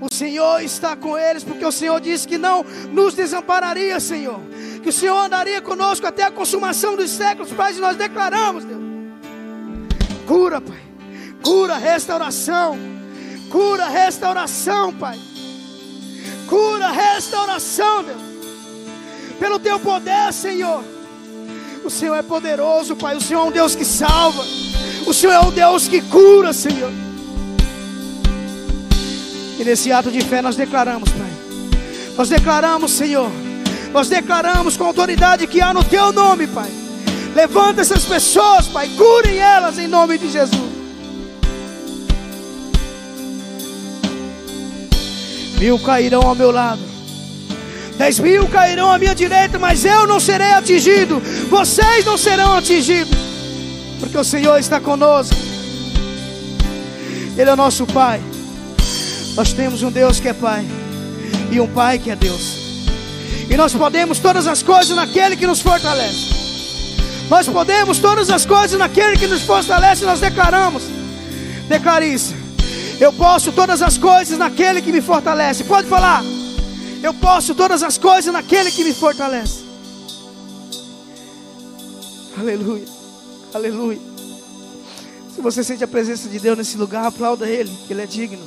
O Senhor está com eles, porque o Senhor disse que não nos desampararia, Senhor. Que o Senhor andaria conosco até a consumação dos séculos, Pai, e nós declaramos, Deus. Cura, Pai. Cura, restauração. Cura, restauração, Pai. Cura, restauração, Deus. Pelo teu poder, Senhor. O Senhor é poderoso, Pai. O Senhor é um Deus que salva. O Senhor é um Deus que cura, Senhor. E nesse ato de fé nós declaramos, Pai. Nós declaramos, Senhor. Nós declaramos com a autoridade que há no Teu nome, Pai. Levanta essas pessoas, Pai. Curem elas em nome de Jesus. Mil cairão ao meu lado. Dez mil cairão à minha direita, mas eu não serei atingido. Vocês não serão atingidos. Porque o Senhor está conosco. Ele é o nosso Pai. Nós temos um Deus que é Pai e um Pai que é Deus. E nós podemos todas as coisas naquele que nos fortalece. Nós podemos todas as coisas naquele que nos fortalece. Nós declaramos. Declare isso. Eu posso todas as coisas naquele que me fortalece. Pode falar. Eu posso todas as coisas naquele que me fortalece. Aleluia. Aleluia. Se você sente a presença de Deus nesse lugar, aplauda Ele, que Ele é digno.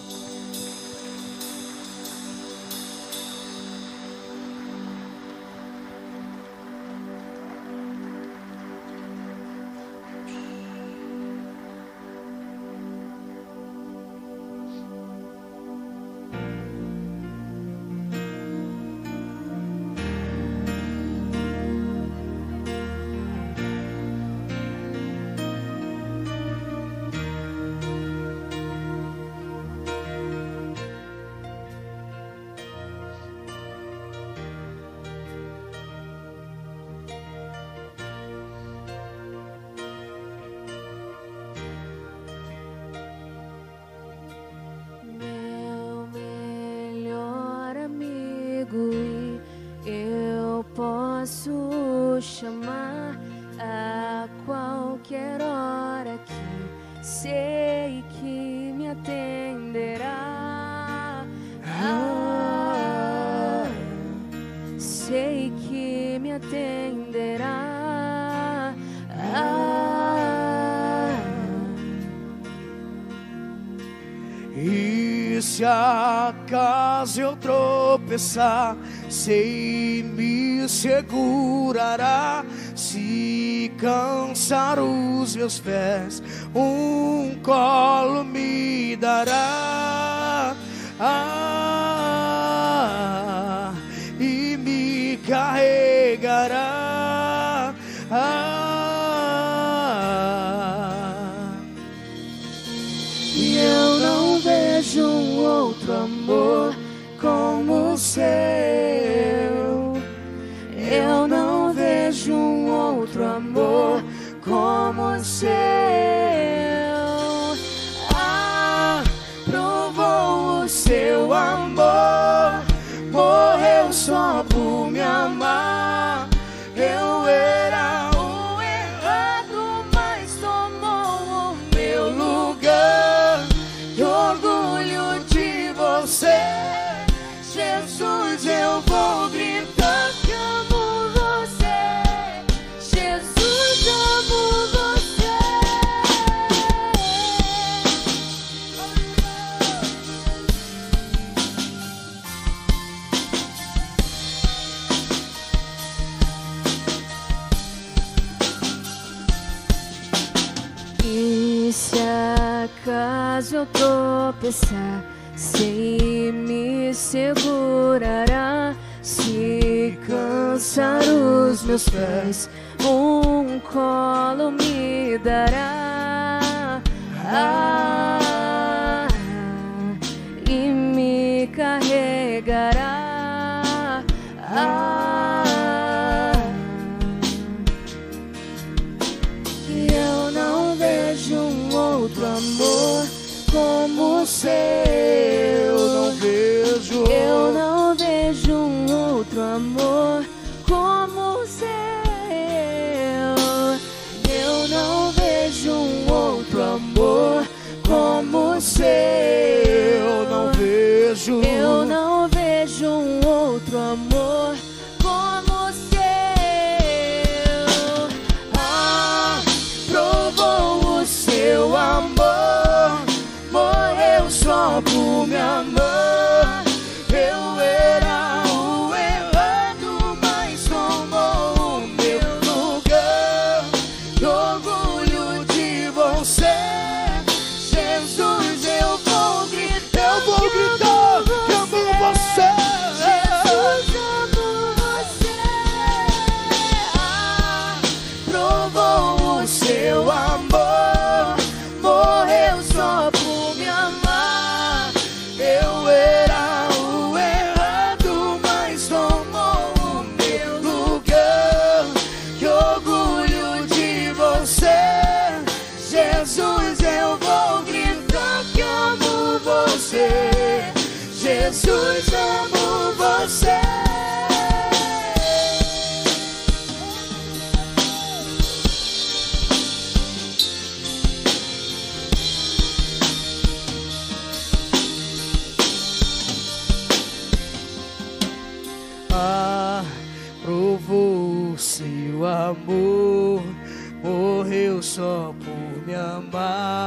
Se eu tropeçar, sei me segurará. Se cansar os meus pés, um colo me dará. Acaso eu tropeçar. Sei me segurará se cansar os meus pés, um colo me dará. Ah, morreu só por me amar. Eu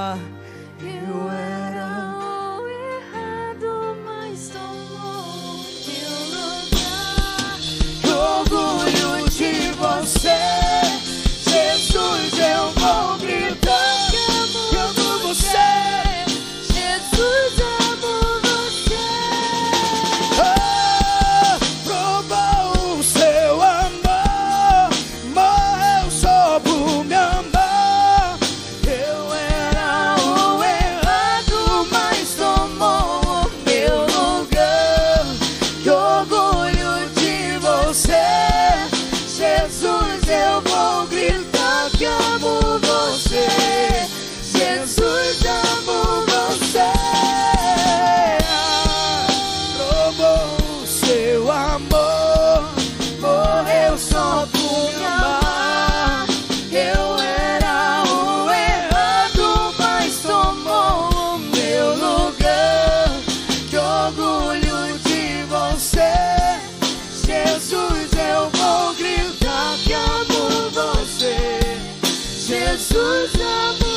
Jesus, amo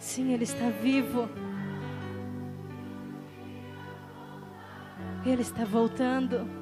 Sim, Ele está vivo. Ele está voltando.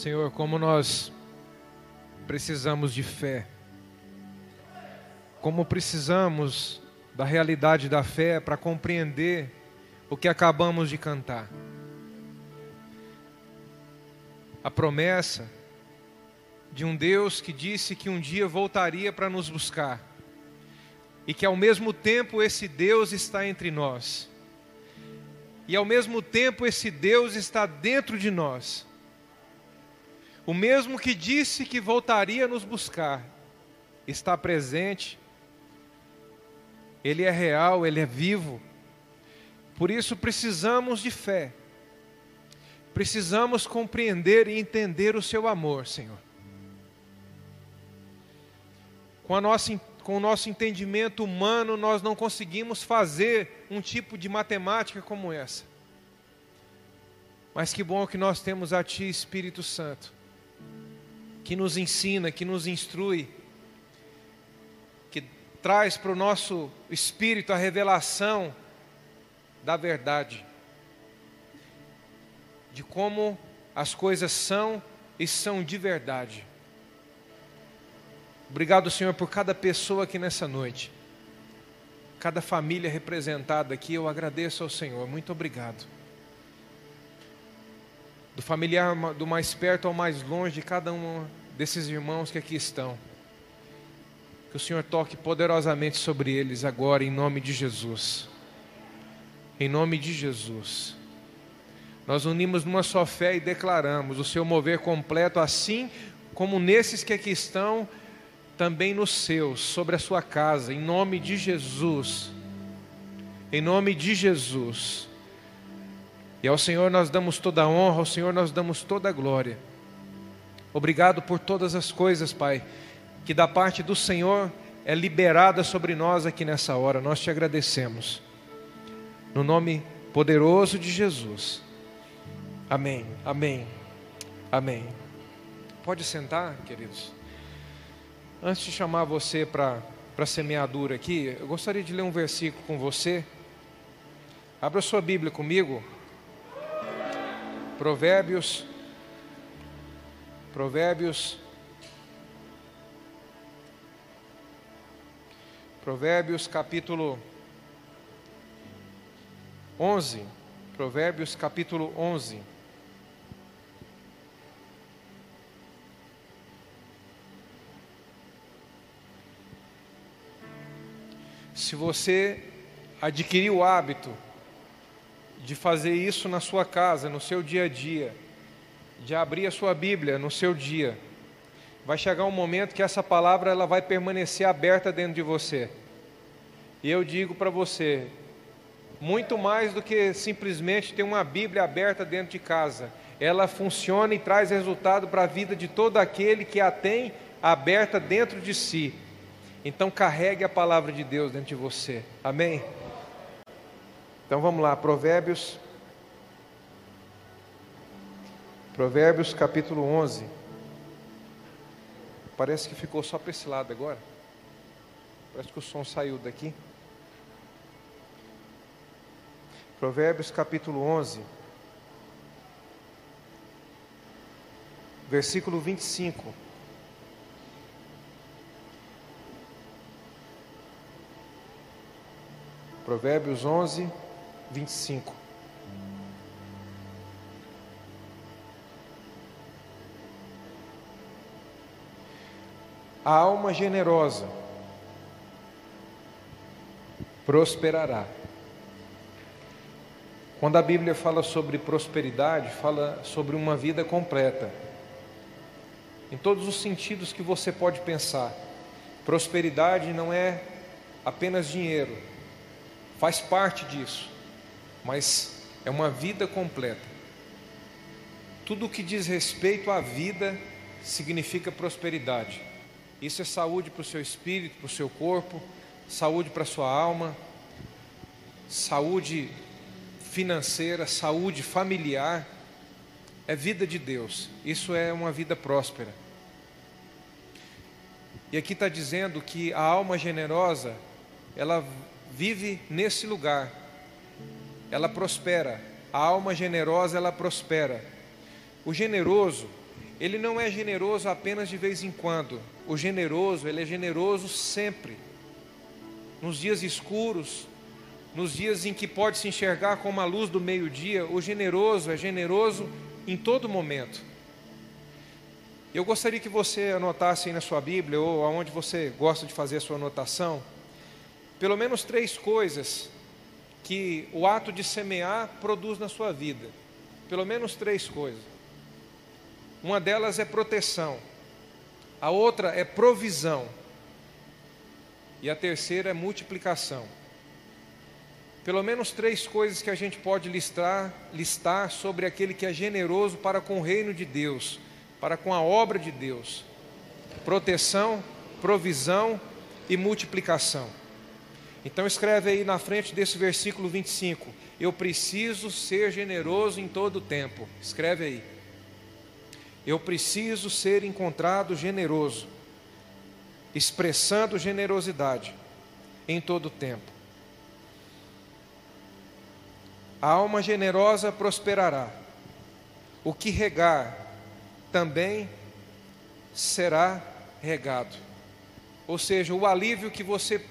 Senhor, como nós precisamos de fé, como precisamos da realidade da fé para compreender o que acabamos de cantar. A promessa de um Deus que disse que um dia voltaria para nos buscar e que ao mesmo tempo esse Deus está entre nós. E ao mesmo tempo esse Deus está dentro de nós. O mesmo que disse que voltaria nos buscar, está presente, Ele é real, Ele é vivo. Por isso precisamos de fé, precisamos compreender e entender o Seu amor, Senhor. Com, a nossa, com o nosso entendimento humano, nós não conseguimos fazer um tipo de matemática como essa. Mas que bom que nós temos a Ti, Espírito Santo que nos ensina, que nos instrui, que traz para o nosso espírito a revelação da verdade, de como as coisas são e são de verdade. Obrigado, Senhor, por cada pessoa aqui nessa noite, cada família representada aqui, eu agradeço ao Senhor, muito obrigado. Do familiar do mais perto ao mais longe de cada um desses irmãos que aqui estão. Que o Senhor toque poderosamente sobre eles agora, em nome de Jesus. Em nome de Jesus. Nós unimos numa só fé e declaramos o seu mover completo, assim como nesses que aqui estão, também nos seus, sobre a sua casa, em nome de Jesus. Em nome de Jesus. E ao Senhor nós damos toda a honra, ao Senhor nós damos toda a glória. Obrigado por todas as coisas, Pai que da parte do Senhor é liberada sobre nós aqui nessa hora. Nós te agradecemos. No nome poderoso de Jesus. Amém. Amém. Amém. Pode sentar, queridos. Antes de chamar você para a semeadura aqui, eu gostaria de ler um versículo com você. Abra sua Bíblia comigo. Provérbios. Provérbios Provérbios capítulo 11. Provérbios capítulo 11. Se você adquirir o hábito de fazer isso na sua casa, no seu dia a dia, de abrir a sua Bíblia no seu dia, vai chegar um momento que essa palavra ela vai permanecer aberta dentro de você. E eu digo para você, muito mais do que simplesmente ter uma Bíblia aberta dentro de casa, ela funciona e traz resultado para a vida de todo aquele que a tem aberta dentro de si. Então carregue a palavra de Deus dentro de você. Amém? Então vamos lá, Provérbios. Provérbios capítulo 11. Parece que ficou só para esse lado agora. Parece que o som saiu daqui. Provérbios capítulo 11, versículo 25. Provérbios 11, 25. A alma generosa prosperará. Quando a Bíblia fala sobre prosperidade, fala sobre uma vida completa. Em todos os sentidos que você pode pensar. Prosperidade não é apenas dinheiro, faz parte disso, mas é uma vida completa. Tudo o que diz respeito à vida significa prosperidade. Isso é saúde para o seu espírito, para o seu corpo, saúde para a sua alma, saúde financeira, saúde familiar. É vida de Deus. Isso é uma vida próspera. E aqui está dizendo que a alma generosa, ela vive nesse lugar. Ela prospera. A alma generosa, ela prospera. O generoso, ele não é generoso apenas de vez em quando. O generoso, ele é generoso sempre. Nos dias escuros, nos dias em que pode se enxergar como a luz do meio-dia, o generoso é generoso em todo momento. Eu gostaria que você anotasse aí na sua Bíblia ou aonde você gosta de fazer a sua anotação, pelo menos três coisas que o ato de semear produz na sua vida. Pelo menos três coisas. Uma delas é proteção, a outra é provisão, e a terceira é multiplicação. Pelo menos três coisas que a gente pode listar, listar sobre aquele que é generoso para com o reino de Deus, para com a obra de Deus: proteção, provisão e multiplicação. Então escreve aí na frente desse versículo 25: Eu preciso ser generoso em todo o tempo. Escreve aí. Eu preciso ser encontrado generoso, expressando generosidade. em todo o tempo. A alma generosa prosperará. O que regar também será regado. Ou seja, o alívio que você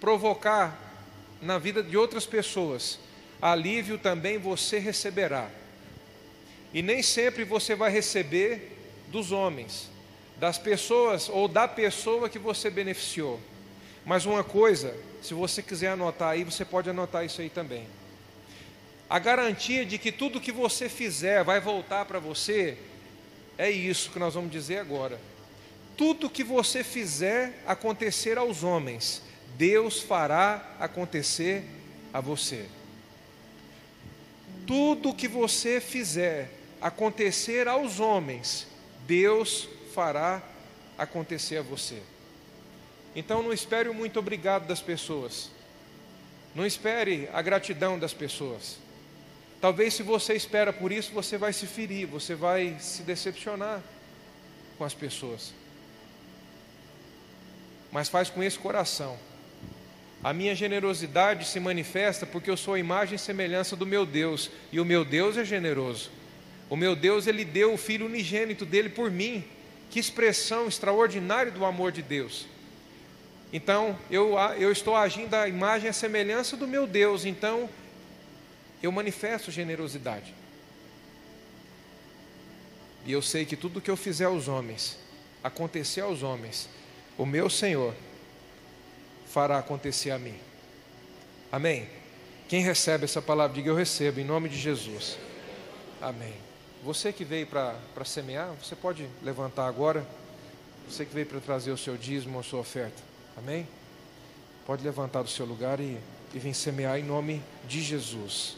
provocar na vida de outras pessoas, alívio também você receberá. E nem sempre você vai receber dos homens, das pessoas ou da pessoa que você beneficiou. Mas uma coisa, se você quiser anotar aí, você pode anotar isso aí também. A garantia de que tudo que você fizer vai voltar para você, é isso que nós vamos dizer agora. Tudo que você fizer acontecer aos homens, Deus fará acontecer a você. Tudo que você fizer acontecer aos homens, Deus fará acontecer a você. Então não espere o muito obrigado das pessoas. Não espere a gratidão das pessoas. Talvez se você espera por isso, você vai se ferir, você vai se decepcionar com as pessoas. Mas faz com esse coração. A minha generosidade se manifesta porque eu sou a imagem e semelhança do meu Deus, e o meu Deus é generoso. O meu Deus, ele deu o filho unigênito dele por mim. Que expressão extraordinária do amor de Deus. Então, eu, eu estou agindo à imagem e à semelhança do meu Deus, então eu manifesto generosidade. E eu sei que tudo que eu fizer aos homens, acontecer aos homens, o meu Senhor fará acontecer a mim. Amém? Quem recebe essa palavra, diga eu recebo, em nome de Jesus. Amém. Você que veio para semear, você pode levantar agora. Você que veio para trazer o seu dízimo, a sua oferta. Amém? Pode levantar do seu lugar e, e vir semear em nome de Jesus.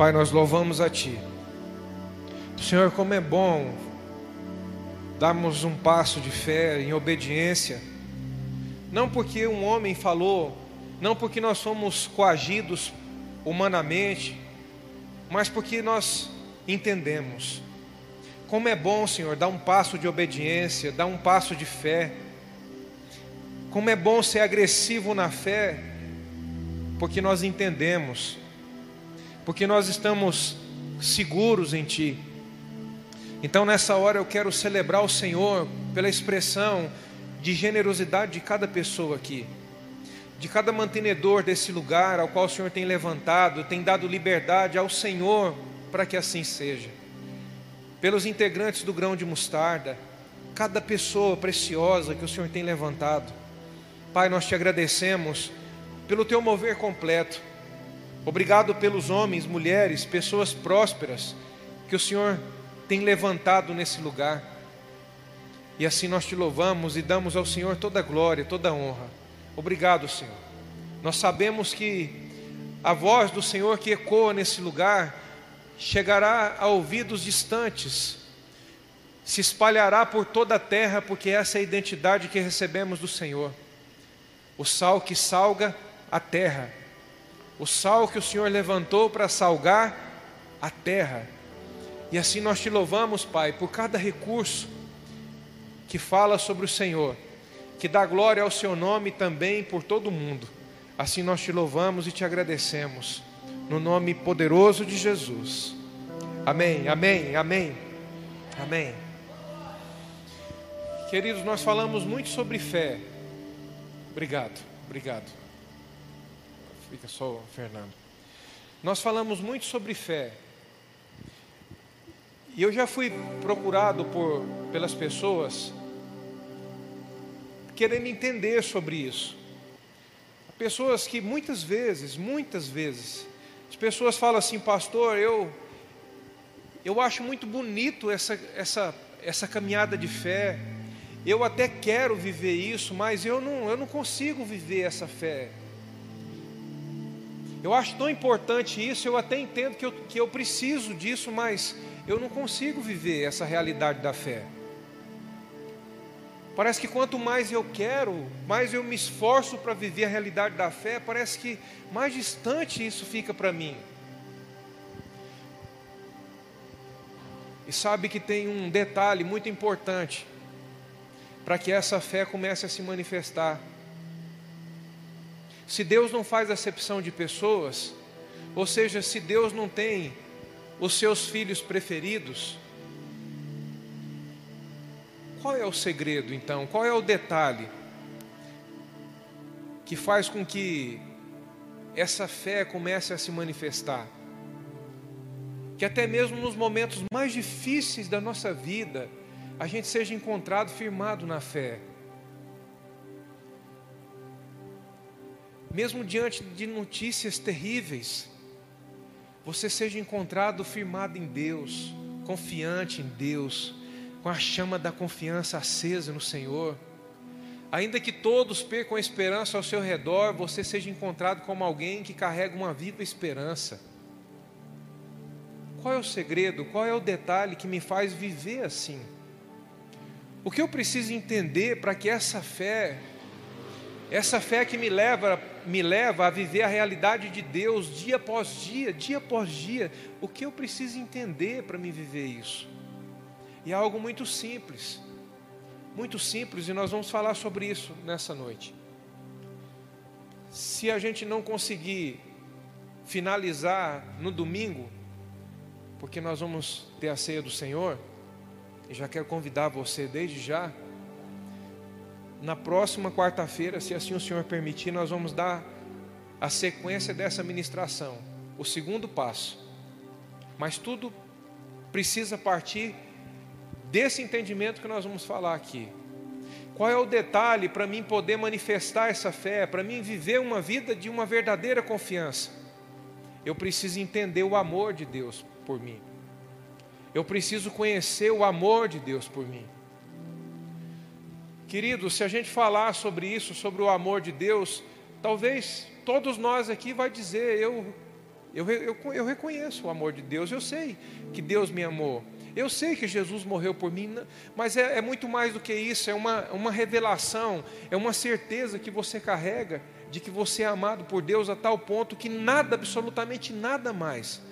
Pai, nós louvamos a Ti. Senhor, como é bom darmos um passo de fé em obediência, não porque um homem falou, não porque nós somos coagidos humanamente, mas porque nós entendemos. Como é bom, Senhor, dar um passo de obediência, dar um passo de fé. Como é bom ser agressivo na fé, porque nós entendemos porque nós estamos seguros em Ti. Então, nessa hora, eu quero celebrar o Senhor pela expressão de generosidade de cada pessoa aqui, de cada mantenedor desse lugar ao qual o Senhor tem levantado, tem dado liberdade ao Senhor para que assim seja. Pelos integrantes do grão de mostarda, cada pessoa preciosa que o Senhor tem levantado. Pai, nós te agradecemos pelo teu mover completo Obrigado pelos homens, mulheres, pessoas prósperas que o Senhor tem levantado nesse lugar. E assim nós te louvamos e damos ao Senhor toda a glória, toda a honra. Obrigado, Senhor. Nós sabemos que a voz do Senhor que ecoa nesse lugar chegará a ouvidos distantes, se espalhará por toda a terra, porque essa é a identidade que recebemos do Senhor. O sal que salga a terra o sal que o Senhor levantou para salgar a terra. E assim nós te louvamos, Pai, por cada recurso que fala sobre o Senhor, que dá glória ao seu nome também por todo o mundo. Assim nós te louvamos e te agradecemos, no nome poderoso de Jesus. Amém, amém, amém, amém. Queridos, nós falamos muito sobre fé. Obrigado, obrigado. Fica só, Fernando. Nós falamos muito sobre fé. E eu já fui procurado por, pelas pessoas querendo entender sobre isso. Pessoas que muitas vezes, muitas vezes, as pessoas falam assim, pastor, eu eu acho muito bonito essa essa essa caminhada de fé. Eu até quero viver isso, mas eu não eu não consigo viver essa fé. Eu acho tão importante isso, eu até entendo que eu, que eu preciso disso, mas eu não consigo viver essa realidade da fé. Parece que quanto mais eu quero, mais eu me esforço para viver a realidade da fé, parece que mais distante isso fica para mim. E sabe que tem um detalhe muito importante para que essa fé comece a se manifestar. Se Deus não faz acepção de pessoas, ou seja, se Deus não tem os seus filhos preferidos, qual é o segredo então? Qual é o detalhe que faz com que essa fé comece a se manifestar? Que até mesmo nos momentos mais difíceis da nossa vida, a gente seja encontrado firmado na fé. Mesmo diante de notícias terríveis, você seja encontrado firmado em Deus, confiante em Deus, com a chama da confiança acesa no Senhor. Ainda que todos percam a esperança ao seu redor, você seja encontrado como alguém que carrega uma viva esperança. Qual é o segredo? Qual é o detalhe que me faz viver assim? O que eu preciso entender para que essa fé, essa fé que me leva, me leva a viver a realidade de Deus dia após dia, dia após dia, o que eu preciso entender para me viver isso? E é algo muito simples, muito simples, e nós vamos falar sobre isso nessa noite. Se a gente não conseguir finalizar no domingo, porque nós vamos ter a ceia do Senhor, e já quero convidar você desde já, na próxima quarta-feira, se assim o Senhor permitir, nós vamos dar a sequência dessa ministração, o segundo passo. Mas tudo precisa partir desse entendimento que nós vamos falar aqui. Qual é o detalhe para mim poder manifestar essa fé, para mim viver uma vida de uma verdadeira confiança? Eu preciso entender o amor de Deus por mim. Eu preciso conhecer o amor de Deus por mim. Querido, se a gente falar sobre isso, sobre o amor de Deus, talvez todos nós aqui vai dizer, eu, eu, eu, eu reconheço o amor de Deus, eu sei que Deus me amou. Eu sei que Jesus morreu por mim, mas é, é, muito mais do que isso, é uma, uma revelação, é uma certeza que você carrega de que você é amado por Deus a tal ponto que nada, absolutamente nada mais,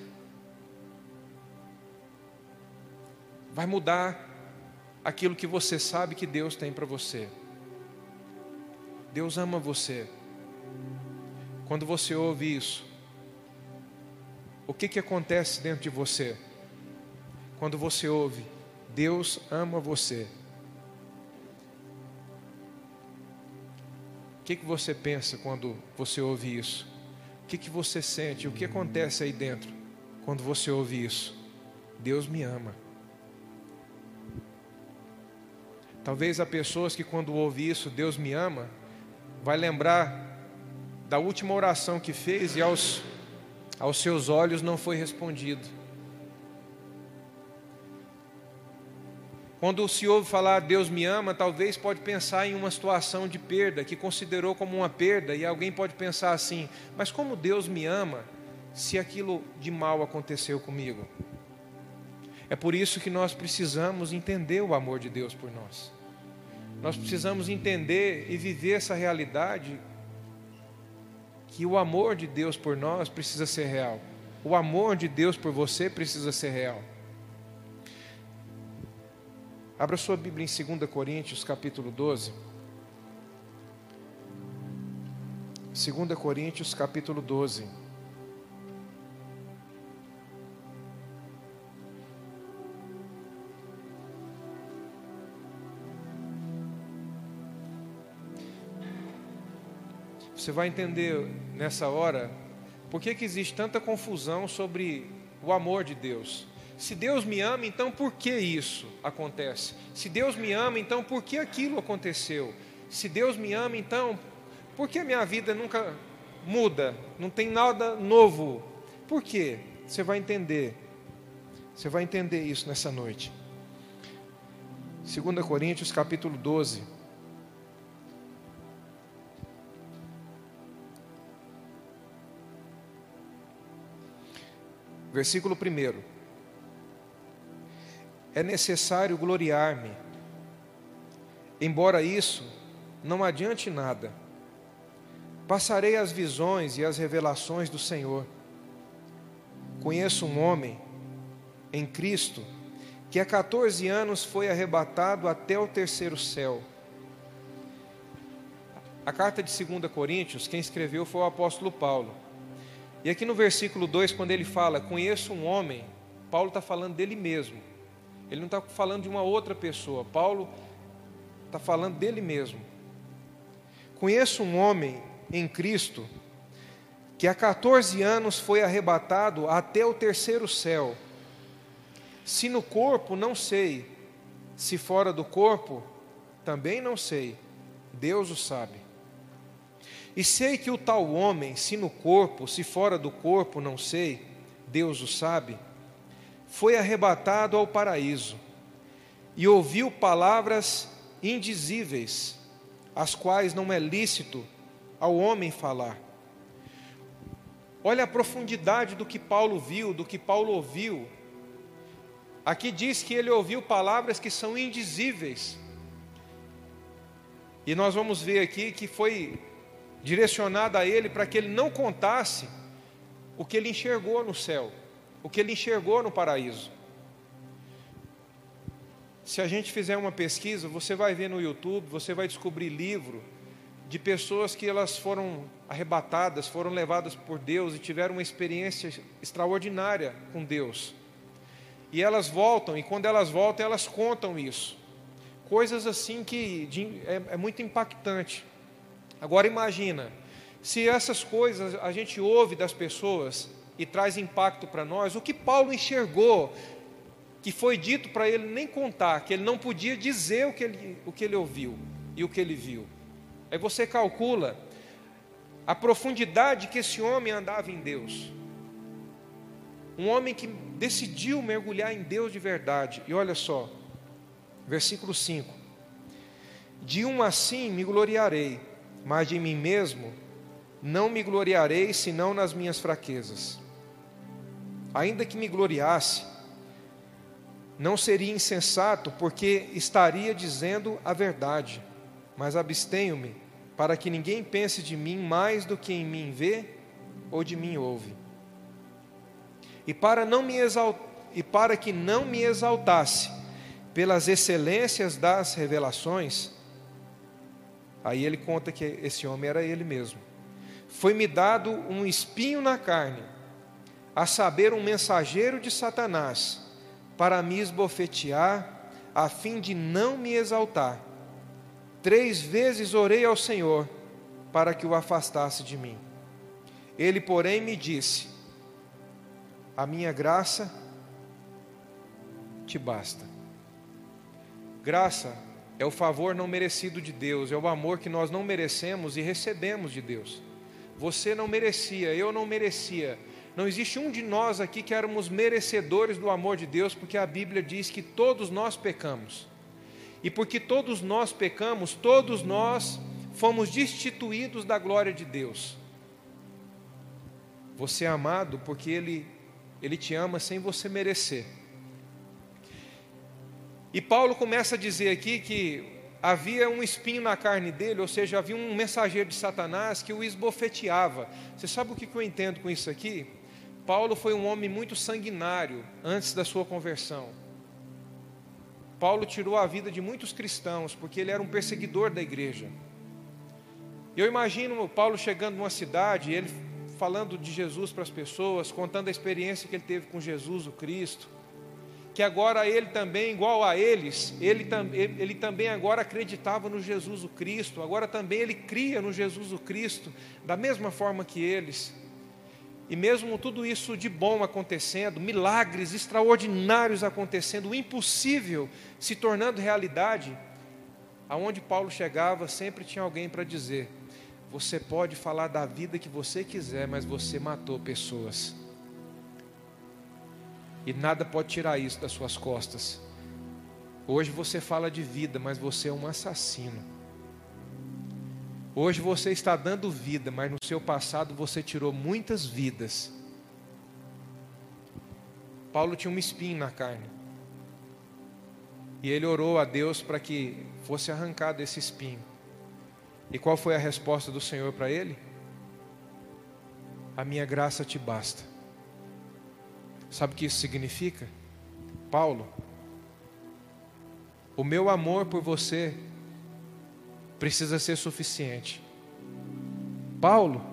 vai mudar aquilo que você sabe que Deus tem para você. Deus ama você. Quando você ouve isso, o que, que acontece dentro de você? quando você ouve: Deus ama você. O que, que você pensa quando você ouve isso? O que, que você sente? O que acontece aí dentro quando você ouve isso? Deus me ama. Talvez há pessoas que quando ouve isso, Deus me ama, vai lembrar da última oração que fez e aos, aos seus olhos não foi respondido. Quando se ouve falar Deus me ama, talvez pode pensar em uma situação de perda, que considerou como uma perda, e alguém pode pensar assim: mas como Deus me ama se aquilo de mal aconteceu comigo? É por isso que nós precisamos entender o amor de Deus por nós. Nós precisamos entender e viver essa realidade que o amor de Deus por nós precisa ser real. O amor de Deus por você precisa ser real. Abra sua Bíblia em 2 Coríntios, capítulo 12. 2 Coríntios, capítulo 12. Você vai entender nessa hora por que, que existe tanta confusão sobre o amor de Deus. Se Deus me ama, então por que isso acontece? Se Deus me ama, então por que aquilo aconteceu? Se Deus me ama, então por que minha vida nunca muda? Não tem nada novo. Por quê? Você vai entender. Você vai entender isso nessa noite. 2 Coríntios capítulo 12. Versículo 1. É necessário gloriar-me, embora isso não adiante nada. Passarei as visões e as revelações do Senhor. Conheço um homem em Cristo que há 14 anos foi arrebatado até o terceiro céu. A carta de 2 Coríntios, quem escreveu foi o apóstolo Paulo. E aqui no versículo 2, quando ele fala, conheço um homem, Paulo está falando dele mesmo. Ele não está falando de uma outra pessoa. Paulo está falando dele mesmo. Conheço um homem em Cristo que há 14 anos foi arrebatado até o terceiro céu. Se no corpo, não sei. Se fora do corpo, também não sei. Deus o sabe. E sei que o tal homem, se no corpo, se fora do corpo, não sei, Deus o sabe, foi arrebatado ao paraíso e ouviu palavras indizíveis, as quais não é lícito ao homem falar. Olha a profundidade do que Paulo viu, do que Paulo ouviu. Aqui diz que ele ouviu palavras que são indizíveis. E nós vamos ver aqui que foi direcionada a ele para que ele não contasse o que ele enxergou no céu, o que ele enxergou no paraíso. Se a gente fizer uma pesquisa, você vai ver no YouTube, você vai descobrir livro de pessoas que elas foram arrebatadas, foram levadas por Deus e tiveram uma experiência extraordinária com Deus. E elas voltam, e quando elas voltam, elas contam isso. Coisas assim que é, é muito impactante. Agora imagina, se essas coisas a gente ouve das pessoas e traz impacto para nós, o que Paulo enxergou, que foi dito para ele nem contar, que ele não podia dizer o que ele, o que ele ouviu e o que ele viu. Aí você calcula a profundidade que esse homem andava em Deus. Um homem que decidiu mergulhar em Deus de verdade. E olha só, versículo 5: De um assim me gloriarei mas de mim mesmo não me gloriarei senão nas minhas fraquezas. Ainda que me gloriasse, não seria insensato, porque estaria dizendo a verdade, mas abstenho-me, para que ninguém pense de mim mais do que em mim vê ou de mim ouve. E para, não me exalt... e para que não me exaltasse pelas excelências das revelações, Aí ele conta que esse homem era ele mesmo. Foi-me dado um espinho na carne, a saber, um mensageiro de Satanás, para me esbofetear, a fim de não me exaltar. Três vezes orei ao Senhor para que o afastasse de mim. Ele, porém, me disse: A minha graça te basta. Graça é o favor não merecido de Deus, é o amor que nós não merecemos e recebemos de Deus. Você não merecia, eu não merecia. Não existe um de nós aqui que éramos merecedores do amor de Deus, porque a Bíblia diz que todos nós pecamos. E porque todos nós pecamos, todos nós fomos destituídos da glória de Deus. Você é amado porque Ele, Ele te ama sem você merecer. E Paulo começa a dizer aqui que havia um espinho na carne dele, ou seja, havia um mensageiro de Satanás que o esbofeteava. Você sabe o que eu entendo com isso aqui? Paulo foi um homem muito sanguinário antes da sua conversão. Paulo tirou a vida de muitos cristãos porque ele era um perseguidor da igreja. Eu imagino Paulo chegando numa cidade, ele falando de Jesus para as pessoas, contando a experiência que ele teve com Jesus, o Cristo que agora ele também, igual a eles, ele, ele também agora acreditava no Jesus o Cristo, agora também ele cria no Jesus o Cristo, da mesma forma que eles. E mesmo tudo isso de bom acontecendo, milagres extraordinários acontecendo, o impossível se tornando realidade, aonde Paulo chegava, sempre tinha alguém para dizer: você pode falar da vida que você quiser, mas você matou pessoas. E nada pode tirar isso das suas costas. Hoje você fala de vida, mas você é um assassino. Hoje você está dando vida, mas no seu passado você tirou muitas vidas. Paulo tinha um espinho na carne. E ele orou a Deus para que fosse arrancado esse espinho. E qual foi a resposta do Senhor para ele? A minha graça te basta. Sabe o que isso significa? Paulo, o meu amor por você precisa ser suficiente. Paulo,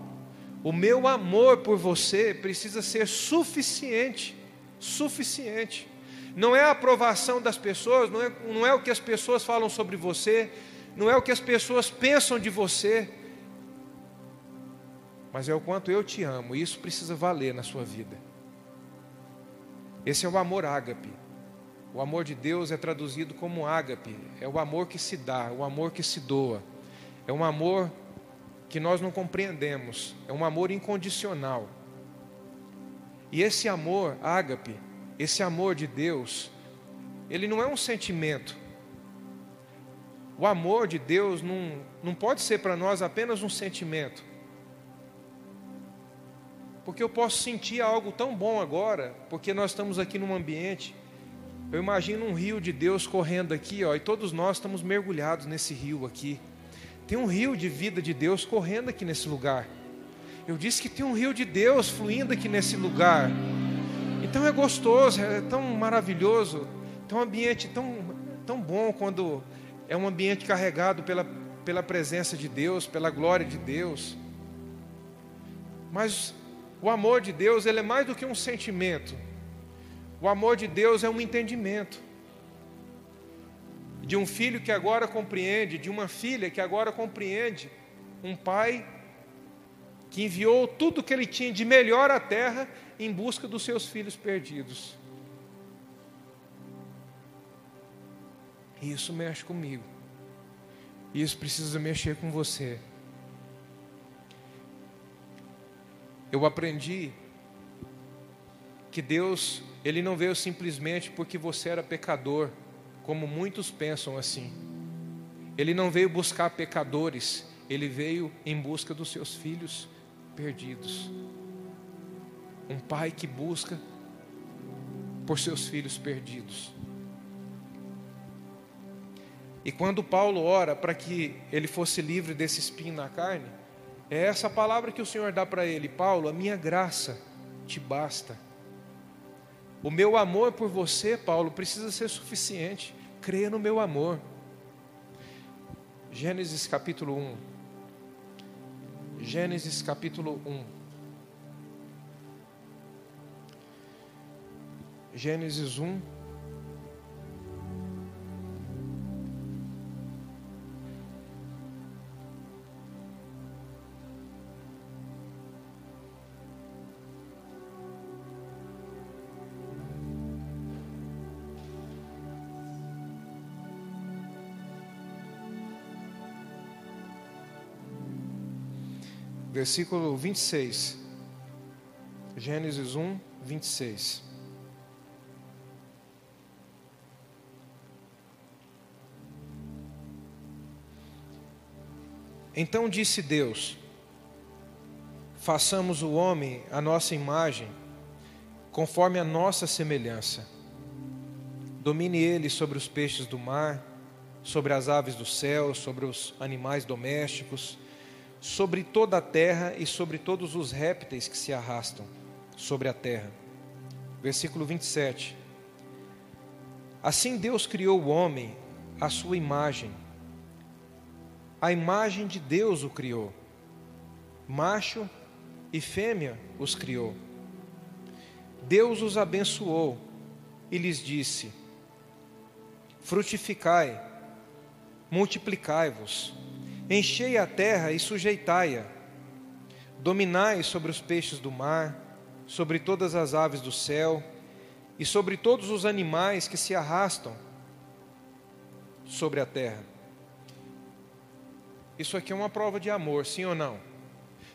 o meu amor por você precisa ser suficiente. Suficiente. Não é a aprovação das pessoas, não é, não é o que as pessoas falam sobre você, não é o que as pessoas pensam de você, mas é o quanto eu te amo, e isso precisa valer na sua vida. Esse é o amor ágape. O amor de Deus é traduzido como ágape, é o amor que se dá, o amor que se doa. É um amor que nós não compreendemos, é um amor incondicional. E esse amor ágape, esse amor de Deus, ele não é um sentimento. O amor de Deus não, não pode ser para nós apenas um sentimento. Porque eu posso sentir algo tão bom agora, porque nós estamos aqui num ambiente. Eu imagino um rio de Deus correndo aqui, ó, e todos nós estamos mergulhados nesse rio aqui. Tem um rio de vida de Deus correndo aqui nesse lugar. Eu disse que tem um rio de Deus fluindo aqui nesse lugar. Então é gostoso, é tão maravilhoso, tão ambiente tão, tão bom quando é um ambiente carregado pela, pela presença de Deus, pela glória de Deus. Mas o amor de Deus, ele é mais do que um sentimento. O amor de Deus é um entendimento. De um filho que agora compreende, de uma filha que agora compreende, um pai que enviou tudo que ele tinha de melhor à terra em busca dos seus filhos perdidos. Isso mexe comigo. Isso precisa mexer com você. Eu aprendi que Deus, Ele não veio simplesmente porque você era pecador, como muitos pensam assim. Ele não veio buscar pecadores, Ele veio em busca dos seus filhos perdidos. Um pai que busca por seus filhos perdidos. E quando Paulo ora para que ele fosse livre desse espinho na carne, é essa palavra que o Senhor dá para ele, Paulo, a minha graça te basta. O meu amor por você, Paulo, precisa ser suficiente. Creia no meu amor. Gênesis capítulo 1. Gênesis capítulo 1. Gênesis 1. Versículo 26. Gênesis 1, 26. Então disse Deus: Façamos o homem a nossa imagem, conforme a nossa semelhança. Domine ele sobre os peixes do mar, sobre as aves do céu, sobre os animais domésticos sobre toda a terra e sobre todos os répteis que se arrastam sobre a terra. Versículo 27. Assim Deus criou o homem à sua imagem. A imagem de Deus o criou. Macho e fêmea os criou. Deus os abençoou e lhes disse: Frutificai, multiplicai-vos, enchei a terra e sujeitai-a, dominai sobre os peixes do mar, sobre todas as aves do céu e sobre todos os animais que se arrastam sobre a terra. Isso aqui é uma prova de amor, sim ou não?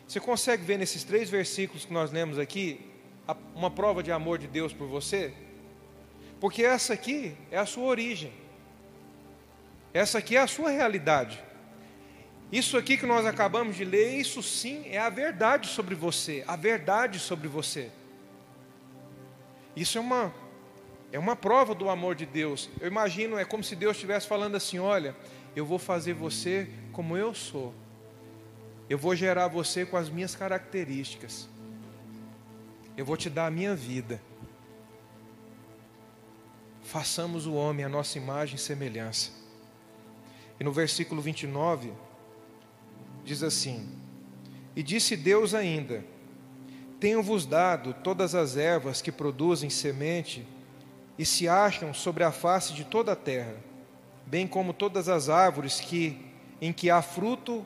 Você consegue ver nesses três versículos que nós lemos aqui uma prova de amor de Deus por você? Porque essa aqui é a sua origem, essa aqui é a sua realidade. Isso aqui que nós acabamos de ler, isso sim é a verdade sobre você, a verdade sobre você. Isso é uma é uma prova do amor de Deus. Eu imagino, é como se Deus estivesse falando assim: olha, eu vou fazer você como eu sou. Eu vou gerar você com as minhas características. Eu vou te dar a minha vida. Façamos o homem a nossa imagem e semelhança. E no versículo 29, diz assim: E disse Deus ainda: Tenho-vos dado todas as ervas que produzem semente e se acham sobre a face de toda a terra, bem como todas as árvores que em que há fruto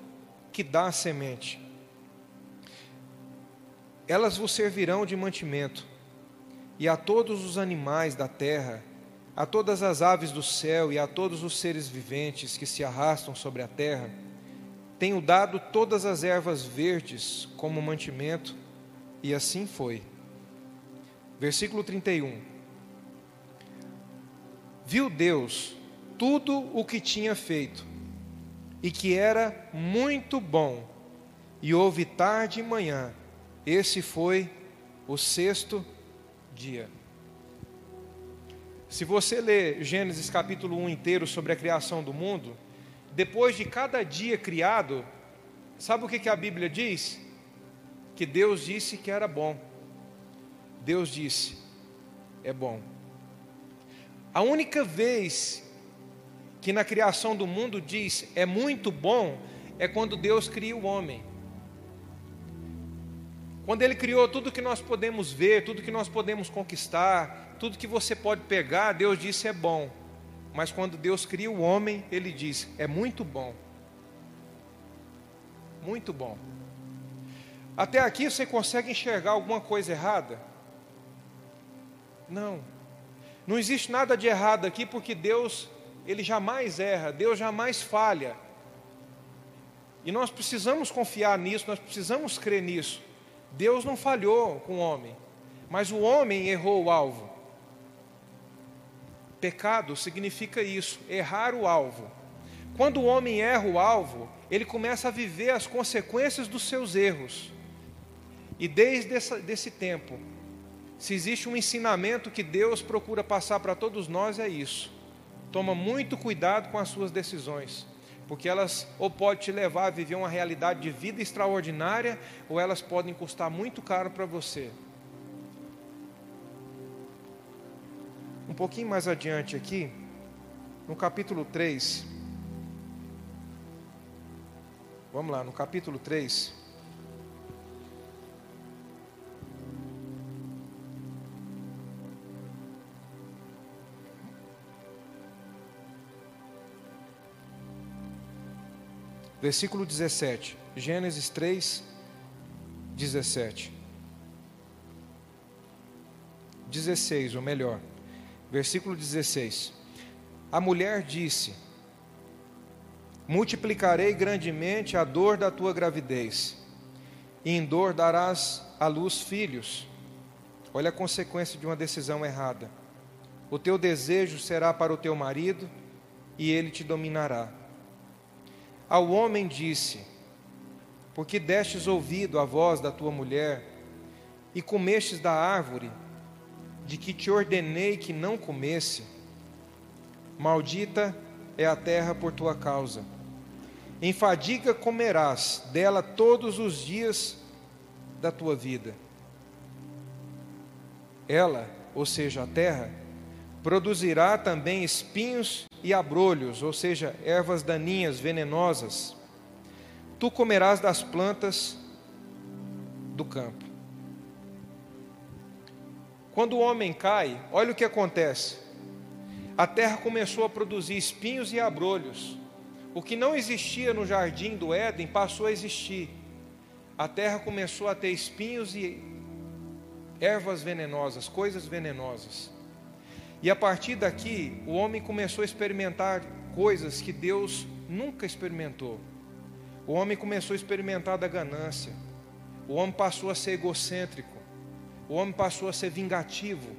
que dá semente. Elas vos servirão de mantimento, e a todos os animais da terra, a todas as aves do céu e a todos os seres viventes que se arrastam sobre a terra, tenho dado todas as ervas verdes como mantimento, e assim foi. Versículo 31. Viu Deus tudo o que tinha feito, e que era muito bom, e houve tarde e manhã, esse foi o sexto dia. Se você ler Gênesis capítulo 1 inteiro sobre a criação do mundo, depois de cada dia criado, sabe o que, a Bíblia diz? Que Deus disse que era bom. Deus disse, é bom. A única vez que na criação do mundo diz é muito bom é quando Deus cria o homem. Quando Ele criou tudo que nós podemos ver, tudo que nós podemos conquistar, tudo que você pode pegar, Deus disse é bom. Mas quando Deus cria o homem, ele diz: é muito bom. Muito bom. Até aqui você consegue enxergar alguma coisa errada? Não. Não existe nada de errado aqui porque Deus, ele jamais erra, Deus jamais falha. E nós precisamos confiar nisso, nós precisamos crer nisso. Deus não falhou com o homem, mas o homem errou o alvo. Pecado significa isso, errar o alvo. Quando o homem erra o alvo, ele começa a viver as consequências dos seus erros. E desde essa, desse tempo, se existe um ensinamento que Deus procura passar para todos nós, é isso. Toma muito cuidado com as suas decisões, porque elas ou podem te levar a viver uma realidade de vida extraordinária, ou elas podem custar muito caro para você. Pouquinho mais adiante aqui, no capítulo 3. Vamos lá, no capítulo 3. Versículo 17. Gênesis 3, 17. 16, ou melhor versículo 16. A mulher disse: Multiplicarei grandemente a dor da tua gravidez, e em dor darás à luz filhos. Olha a consequência de uma decisão errada. O teu desejo será para o teu marido, e ele te dominará. Ao homem disse: Porque destes ouvido à voz da tua mulher, e comestes da árvore de que te ordenei que não comesse, maldita é a terra por tua causa. Em fadiga comerás dela todos os dias da tua vida. Ela, ou seja, a terra, produzirá também espinhos e abrolhos, ou seja, ervas daninhas, venenosas. Tu comerás das plantas do campo. Quando o homem cai, olha o que acontece. A terra começou a produzir espinhos e abrolhos. O que não existia no jardim do Éden passou a existir. A terra começou a ter espinhos e ervas venenosas, coisas venenosas. E a partir daqui, o homem começou a experimentar coisas que Deus nunca experimentou. O homem começou a experimentar da ganância. O homem passou a ser egocêntrico. O homem passou a ser vingativo.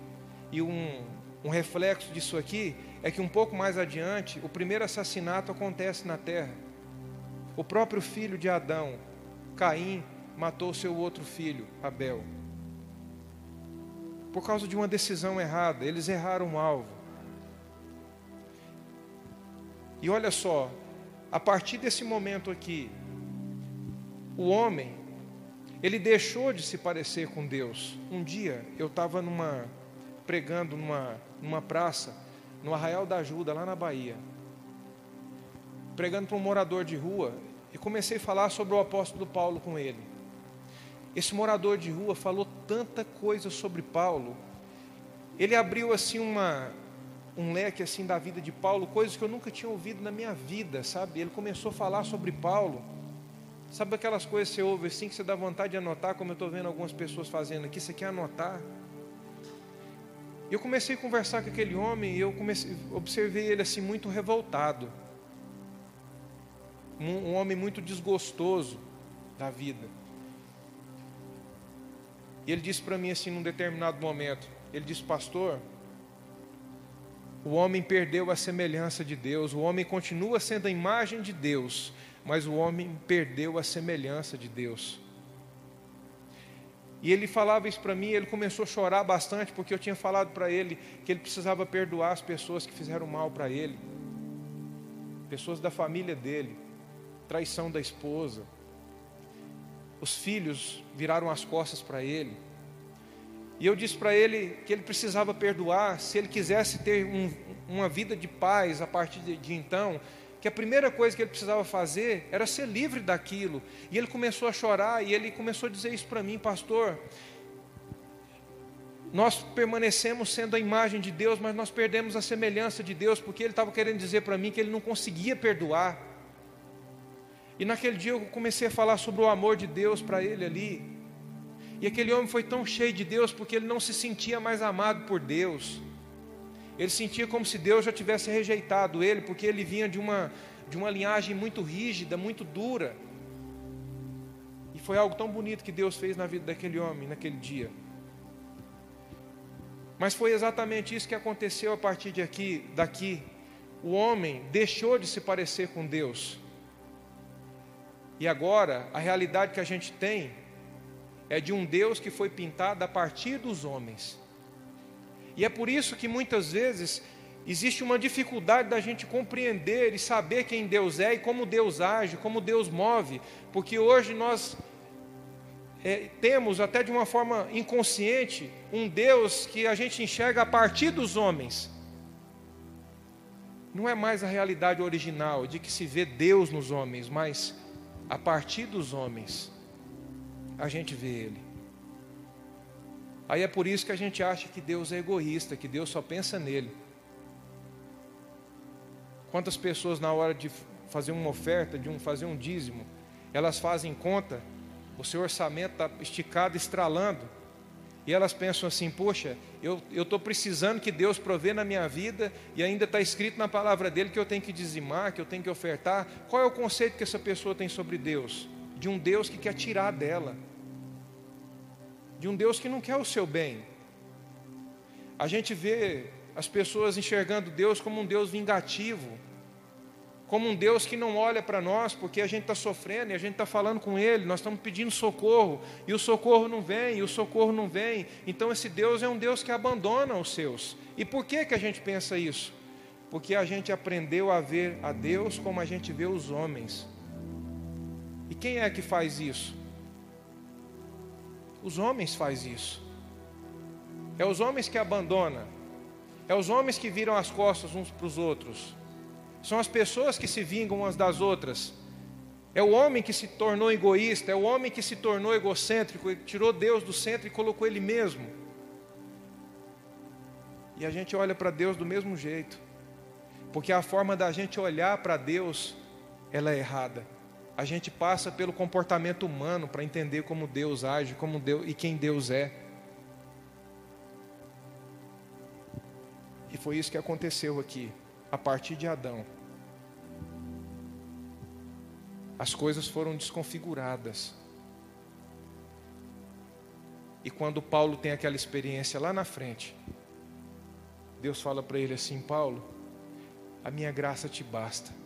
E um, um reflexo disso aqui é que um pouco mais adiante, o primeiro assassinato acontece na terra. O próprio filho de Adão, Caim, matou seu outro filho, Abel. Por causa de uma decisão errada, eles erraram o alvo. E olha só, a partir desse momento aqui, o homem, ele deixou de se parecer com Deus. Um dia eu estava numa pregando numa, numa praça, no Arraial da Ajuda, lá na Bahia, pregando para um morador de rua, e comecei a falar sobre o apóstolo Paulo com ele. Esse morador de rua falou tanta coisa sobre Paulo. Ele abriu assim uma um leque assim da vida de Paulo, coisas que eu nunca tinha ouvido na minha vida, sabe? Ele começou a falar sobre Paulo. Sabe aquelas coisas que você ouve assim que você dá vontade de anotar, como eu estou vendo algumas pessoas fazendo aqui, você quer anotar? Eu comecei a conversar com aquele homem e eu comecei, observei ele assim muito revoltado. Um, um homem muito desgostoso da vida. E ele disse para mim assim num determinado momento, ele disse: "Pastor, o homem perdeu a semelhança de Deus, o homem continua sendo a imagem de Deus, mas o homem perdeu a semelhança de Deus. E ele falava isso para mim, ele começou a chorar bastante, porque eu tinha falado para ele que ele precisava perdoar as pessoas que fizeram mal para ele, pessoas da família dele, traição da esposa. Os filhos viraram as costas para ele. E eu disse para ele que ele precisava perdoar, se ele quisesse ter um, uma vida de paz a partir de, de então, que a primeira coisa que ele precisava fazer era ser livre daquilo. E ele começou a chorar e ele começou a dizer isso para mim, pastor. Nós permanecemos sendo a imagem de Deus, mas nós perdemos a semelhança de Deus, porque ele estava querendo dizer para mim que ele não conseguia perdoar. E naquele dia eu comecei a falar sobre o amor de Deus para ele ali. E aquele homem foi tão cheio de Deus porque ele não se sentia mais amado por Deus. Ele sentia como se Deus já tivesse rejeitado ele, porque ele vinha de uma, de uma linhagem muito rígida, muito dura. E foi algo tão bonito que Deus fez na vida daquele homem naquele dia. Mas foi exatamente isso que aconteceu a partir de aqui, daqui. O homem deixou de se parecer com Deus. E agora, a realidade que a gente tem é de um Deus que foi pintado a partir dos homens. E é por isso que muitas vezes existe uma dificuldade da gente compreender e saber quem Deus é e como Deus age, como Deus move, porque hoje nós é, temos, até de uma forma inconsciente, um Deus que a gente enxerga a partir dos homens. Não é mais a realidade original de que se vê Deus nos homens, mas a partir dos homens a gente vê Ele. Aí é por isso que a gente acha que Deus é egoísta, que Deus só pensa nele. Quantas pessoas na hora de fazer uma oferta, de um, fazer um dízimo, elas fazem conta, o seu orçamento está esticado, estralando, e elas pensam assim: poxa, eu estou precisando que Deus provê na minha vida, e ainda está escrito na palavra dele que eu tenho que dizimar, que eu tenho que ofertar. Qual é o conceito que essa pessoa tem sobre Deus? De um Deus que quer tirar dela de um Deus que não quer o seu bem. A gente vê as pessoas enxergando Deus como um Deus vingativo, como um Deus que não olha para nós porque a gente está sofrendo e a gente está falando com Ele, nós estamos pedindo socorro e o socorro não vem, e o socorro não vem. Então esse Deus é um Deus que abandona os seus. E por que, que a gente pensa isso? Porque a gente aprendeu a ver a Deus como a gente vê os homens. E quem é que faz isso? Os homens faz isso. É os homens que abandonam. É os homens que viram as costas uns para os outros. São as pessoas que se vingam umas das outras. É o homem que se tornou egoísta, é o homem que se tornou egocêntrico, tirou Deus do centro e colocou ele mesmo. E a gente olha para Deus do mesmo jeito. Porque a forma da gente olhar para Deus, ela é errada. A gente passa pelo comportamento humano para entender como Deus age, como Deus e quem Deus é. E foi isso que aconteceu aqui, a partir de Adão. As coisas foram desconfiguradas. E quando Paulo tem aquela experiência lá na frente, Deus fala para ele assim: Paulo, a minha graça te basta.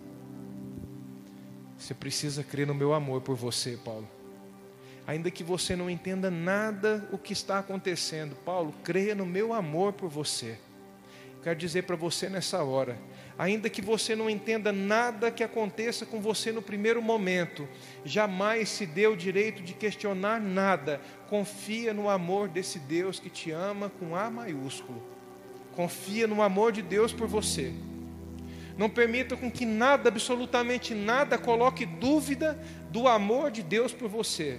Você precisa crer no meu amor por você, Paulo. Ainda que você não entenda nada o que está acontecendo, Paulo, creia no meu amor por você. Quero dizer para você nessa hora, ainda que você não entenda nada que aconteça com você no primeiro momento, jamais se dê o direito de questionar nada. Confia no amor desse Deus que te ama com A maiúsculo. Confia no amor de Deus por você. Não permita com que nada, absolutamente nada, coloque dúvida do amor de Deus por você.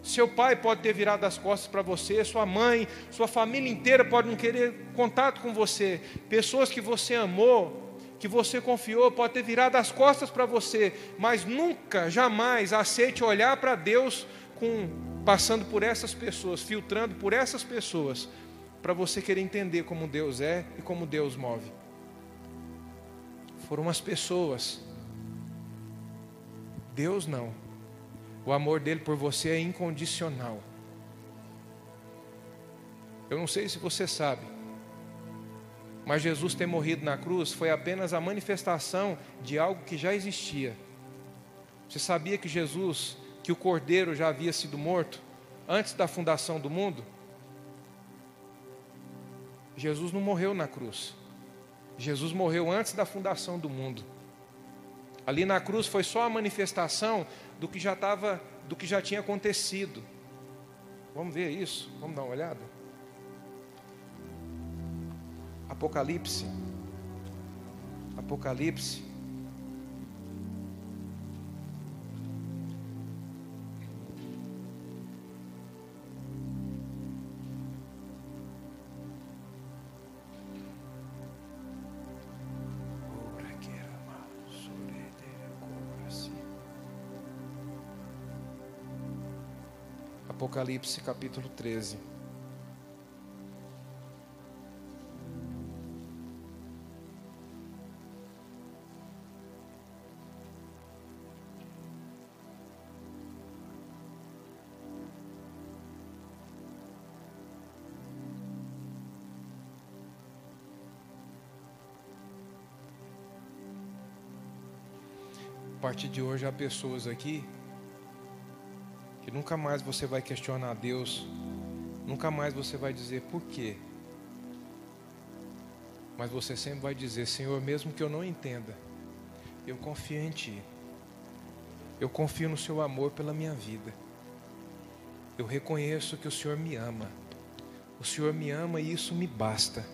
Seu pai pode ter virado as costas para você, sua mãe, sua família inteira pode não querer contato com você. Pessoas que você amou, que você confiou, pode ter virado as costas para você, mas nunca, jamais aceite olhar para Deus com passando por essas pessoas, filtrando por essas pessoas, para você querer entender como Deus é e como Deus move. Foram as pessoas. Deus não. O amor dele por você é incondicional. Eu não sei se você sabe, mas Jesus ter morrido na cruz foi apenas a manifestação de algo que já existia. Você sabia que Jesus, que o Cordeiro já havia sido morto antes da fundação do mundo? Jesus não morreu na cruz. Jesus morreu antes da fundação do mundo. Ali na cruz foi só a manifestação do que já estava, do que já tinha acontecido. Vamos ver isso? Vamos dar uma olhada? Apocalipse. Apocalipse. Apocalipse capítulo 13. A partir de hoje há pessoas aqui que nunca mais você vai questionar Deus, nunca mais você vai dizer por quê. Mas você sempre vai dizer: Senhor, mesmo que eu não entenda, eu confio em Ti. Eu confio no Seu amor pela minha vida. Eu reconheço que o Senhor me ama. O Senhor me ama e isso me basta.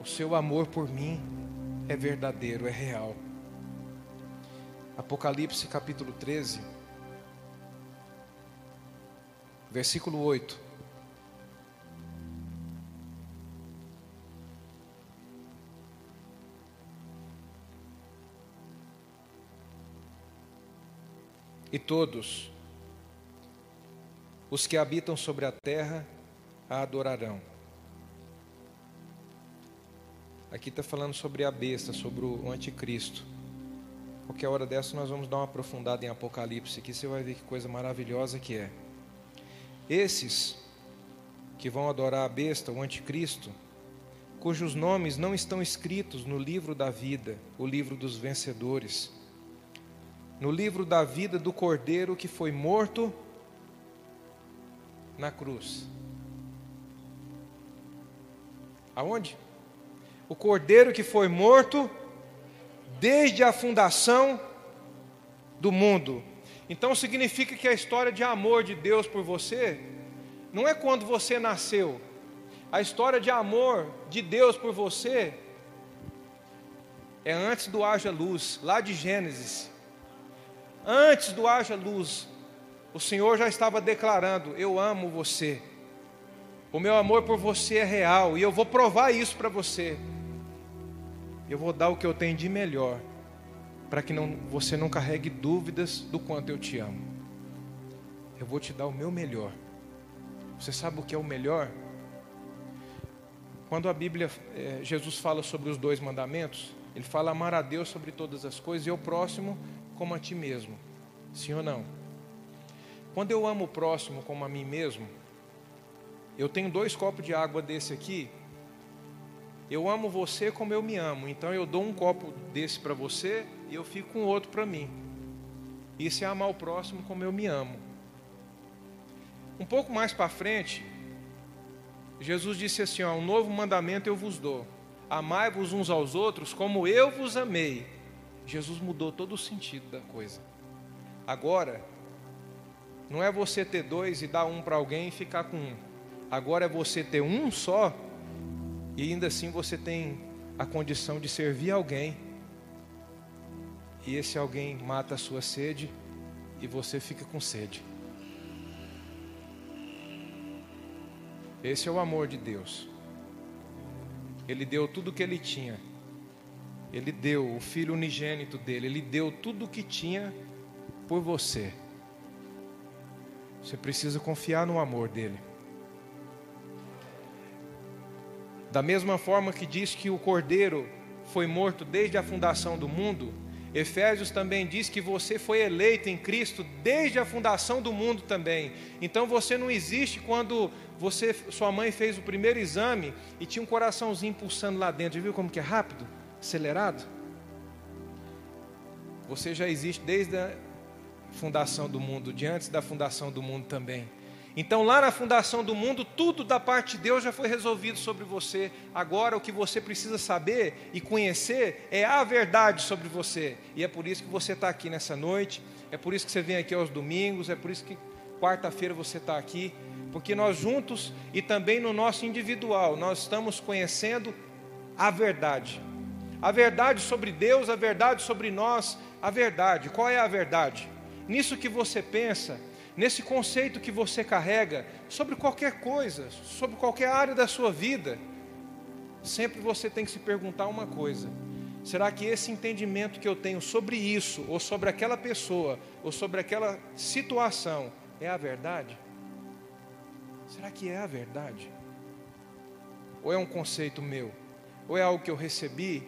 O Seu amor por mim é verdadeiro, é real. Apocalipse capítulo 13, versículo 8. E todos os que habitam sobre a terra a adorarão. Aqui está falando sobre a besta, sobre o anticristo. Qualquer hora dessa nós vamos dar uma aprofundada em Apocalipse, que você vai ver que coisa maravilhosa que é. Esses que vão adorar a besta, o anticristo, cujos nomes não estão escritos no livro da vida, o livro dos vencedores, no livro da vida do cordeiro que foi morto na cruz. Aonde? O cordeiro que foi morto desde a fundação do mundo. Então significa que a história de amor de Deus por você não é quando você nasceu. A história de amor de Deus por você é antes do haja luz, lá de Gênesis. Antes do haja luz, o Senhor já estava declarando: Eu amo você. O meu amor por você é real e eu vou provar isso para você. Eu vou dar o que eu tenho de melhor para que não, você não carregue dúvidas do quanto eu te amo. Eu vou te dar o meu melhor. Você sabe o que é o melhor? Quando a Bíblia, é, Jesus fala sobre os dois mandamentos, ele fala amar a Deus sobre todas as coisas e o próximo como a ti mesmo. Sim ou não? Quando eu amo o próximo como a mim mesmo, eu tenho dois copos de água desse aqui. Eu amo você como eu me amo. Então eu dou um copo desse para você e eu fico com outro para mim. Isso é amar o próximo como eu me amo. Um pouco mais para frente, Jesus disse assim: ó, Um novo mandamento eu vos dou. Amai-vos uns aos outros como eu vos amei. Jesus mudou todo o sentido da coisa. Agora, não é você ter dois e dar um para alguém e ficar com um. Agora é você ter um só e ainda assim você tem a condição de servir alguém. E esse alguém mata a sua sede e você fica com sede. Esse é o amor de Deus. Ele deu tudo o que ele tinha. Ele deu o filho unigênito dele, ele deu tudo o que tinha por você. Você precisa confiar no amor dele. Da mesma forma que diz que o cordeiro foi morto desde a fundação do mundo, Efésios também diz que você foi eleito em Cristo desde a fundação do mundo também. Então você não existe quando você, sua mãe fez o primeiro exame e tinha um coraçãozinho pulsando lá dentro. Viu como que é rápido, acelerado? Você já existe desde a fundação do mundo, de antes da fundação do mundo também. Então, lá na fundação do mundo, tudo da parte de Deus já foi resolvido sobre você. Agora, o que você precisa saber e conhecer é a verdade sobre você. E é por isso que você está aqui nessa noite, é por isso que você vem aqui aos domingos, é por isso que quarta-feira você está aqui, porque nós juntos e também no nosso individual, nós estamos conhecendo a verdade. A verdade sobre Deus, a verdade sobre nós, a verdade. Qual é a verdade? Nisso que você pensa nesse conceito que você carrega sobre qualquer coisa, sobre qualquer área da sua vida, sempre você tem que se perguntar uma coisa: será que esse entendimento que eu tenho sobre isso, ou sobre aquela pessoa, ou sobre aquela situação, é a verdade? Será que é a verdade? Ou é um conceito meu? Ou é algo que eu recebi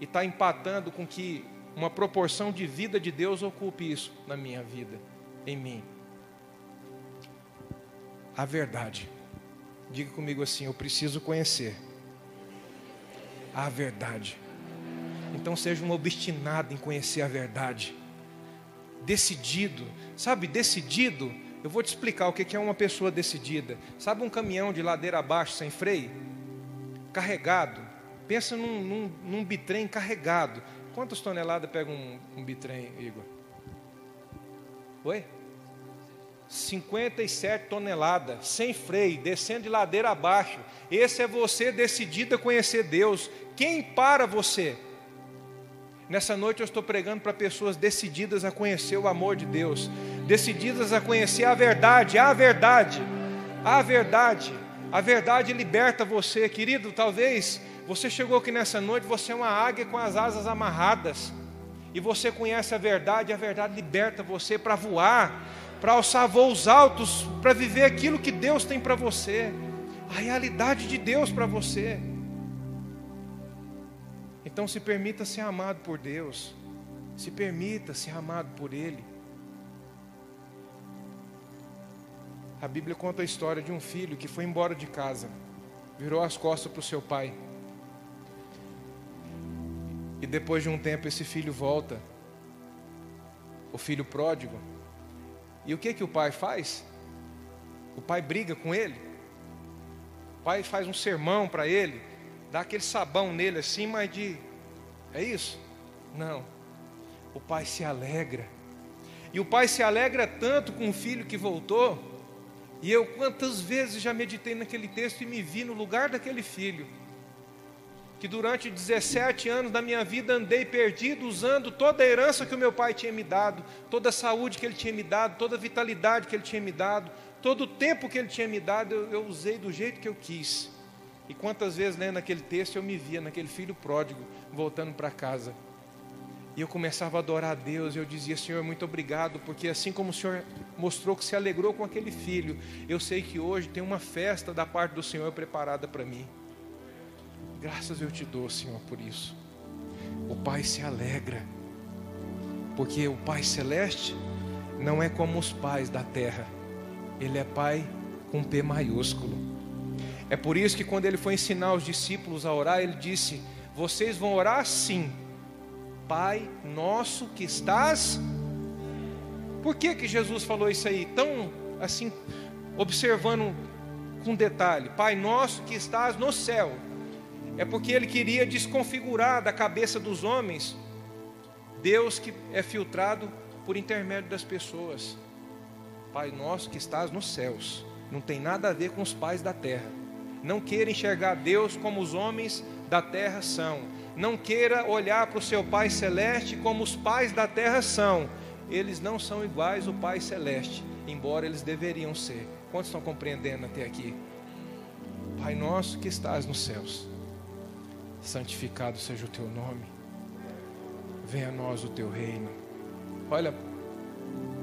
e está empatando com que uma proporção de vida de Deus ocupe isso na minha vida? Em mim. A verdade. Diga comigo assim: eu preciso conhecer a verdade. Então seja um obstinado em conhecer a verdade. Decidido, sabe, decidido. Eu vou te explicar o que é uma pessoa decidida. Sabe um caminhão de ladeira abaixo sem freio? Carregado. Pensa num, num, num bitrem carregado. Quantas toneladas pega um, um bitrem, Igor? Oi? 57 toneladas, sem freio, descendo de ladeira abaixo. Esse é você decidido a conhecer Deus. Quem para você? Nessa noite eu estou pregando para pessoas decididas a conhecer o amor de Deus, decididas a conhecer a verdade, a verdade, a verdade. A verdade liberta você, querido. Talvez você chegou aqui nessa noite, você é uma águia com as asas amarradas e você conhece a verdade, a verdade liberta você para voar, para alçar voos altos, para viver aquilo que Deus tem para você, a realidade de Deus para você. Então se permita ser amado por Deus, se permita ser amado por Ele. A Bíblia conta a história de um filho que foi embora de casa, virou as costas para o seu pai. E depois de um tempo esse filho volta, o filho pródigo. E o que que o pai faz? O pai briga com ele. O pai faz um sermão para ele, dá aquele sabão nele assim, mas de é isso? Não. O pai se alegra. E o pai se alegra tanto com o filho que voltou. E eu quantas vezes já meditei naquele texto e me vi no lugar daquele filho que durante 17 anos da minha vida andei perdido, usando toda a herança que o meu pai tinha me dado, toda a saúde que ele tinha me dado, toda a vitalidade que ele tinha me dado, Todo o tempo que Ele tinha me dado, eu, eu usei do jeito que eu quis. E quantas vezes lendo aquele texto eu me via naquele filho pródigo voltando para casa. E eu começava a adorar a Deus, e eu dizia, Senhor, muito obrigado, porque assim como o Senhor mostrou que se alegrou com aquele filho, eu sei que hoje tem uma festa da parte do Senhor preparada para mim. Graças eu te dou, Senhor, por isso. O Pai se alegra, porque o Pai celeste não é como os pais da terra, ele é Pai com P maiúsculo. É por isso que quando ele foi ensinar os discípulos a orar, ele disse: Vocês vão orar assim Pai nosso que estás. Por que que Jesus falou isso aí? Tão assim, observando com detalhe: Pai nosso que estás no céu. É porque ele queria desconfigurar da cabeça dos homens Deus que é filtrado por intermédio das pessoas. Pai nosso que estás nos céus. Não tem nada a ver com os pais da terra. Não queira enxergar Deus como os homens da terra são não queira olhar para o seu Pai Celeste como os pais da terra são. Eles não são iguais ao Pai Celeste, embora eles deveriam ser. Quantos estão compreendendo até aqui? Pai nosso que estás nos céus, santificado seja o teu nome. Venha a nós o teu reino. Olha,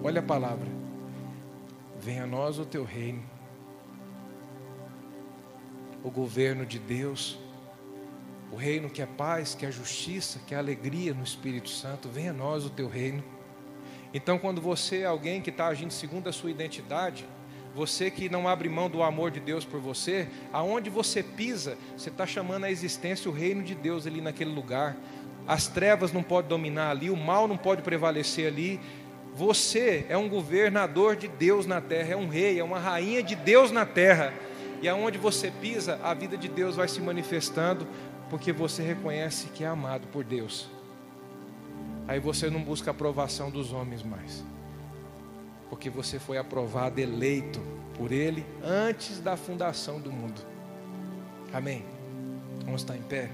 olha a palavra. Venha a nós o teu reino. O governo de Deus o reino que é paz, que é justiça, que é alegria no Espírito Santo. Venha a nós o teu reino. Então, quando você é alguém que está agindo segundo a sua identidade, você que não abre mão do amor de Deus por você, aonde você pisa, você está chamando a existência o reino de Deus ali naquele lugar. As trevas não podem dominar ali, o mal não pode prevalecer ali. Você é um governador de Deus na terra, é um rei, é uma rainha de Deus na terra. E aonde você pisa, a vida de Deus vai se manifestando, porque você reconhece que é amado por Deus. Aí você não busca a aprovação dos homens mais, porque você foi aprovado, eleito por Ele antes da fundação do mundo. Amém? Vamos estar em pé?